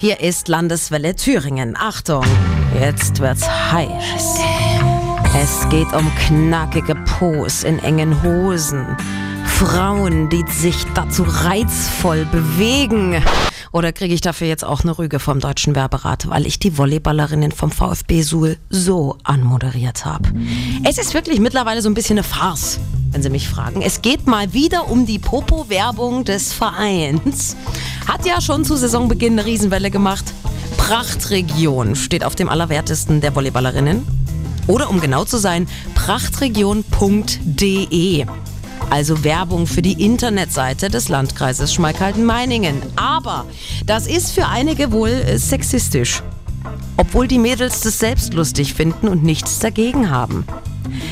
Hier ist Landeswelle Thüringen. Achtung, jetzt wird's heiß. Es geht um knackige Pos in engen Hosen. Frauen, die sich dazu reizvoll bewegen. Oder kriege ich dafür jetzt auch eine Rüge vom Deutschen Werberat, weil ich die Volleyballerinnen vom VfB Suhl so anmoderiert habe? Es ist wirklich mittlerweile so ein bisschen eine Farce, wenn Sie mich fragen. Es geht mal wieder um die Popo-Werbung des Vereins. Hat ja schon zu Saisonbeginn eine Riesenwelle gemacht. Prachtregion steht auf dem Allerwertesten der Volleyballerinnen. Oder um genau zu sein, prachtregion.de. Also Werbung für die Internetseite des Landkreises Schmalkalden-Meiningen. Aber das ist für einige wohl äh, sexistisch. Obwohl die Mädels das selbst lustig finden und nichts dagegen haben.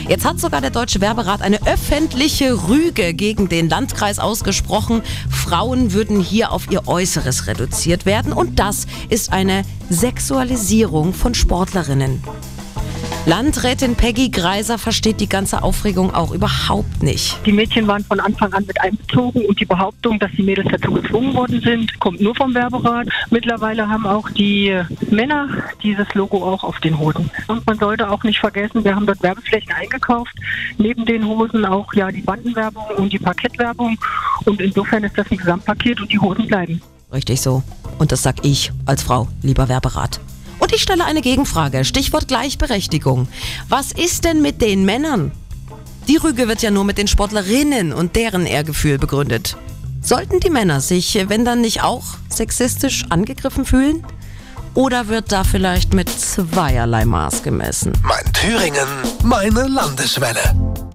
Jetzt hat sogar der Deutsche Werberat eine öffentliche Rüge gegen den Landkreis ausgesprochen. Frauen würden hier auf ihr Äußeres reduziert werden und das ist eine Sexualisierung von Sportlerinnen. Landrätin Peggy Greiser versteht die ganze Aufregung auch überhaupt nicht. Die Mädchen waren von Anfang an mit einbezogen und die Behauptung, dass die Mädels dazu gezwungen worden sind, kommt nur vom Werberat. Mittlerweile haben auch die Männer dieses Logo auch auf den Hosen. Und man sollte auch nicht vergessen, wir haben dort Werbeflächen eingekauft. Neben den Hosen auch ja die Bandenwerbung und die Parkettwerbung. Und insofern ist das ein Gesamtpaket und die Hosen bleiben. Richtig so. Und das sag ich als Frau, lieber Werberat. Und ich stelle eine Gegenfrage. Stichwort Gleichberechtigung. Was ist denn mit den Männern? Die Rüge wird ja nur mit den Sportlerinnen und deren Ehrgefühl begründet. Sollten die Männer sich, wenn dann nicht auch sexistisch angegriffen fühlen? Oder wird da vielleicht mit zweierlei Maß gemessen? Mein Thüringen, meine Landeswelle.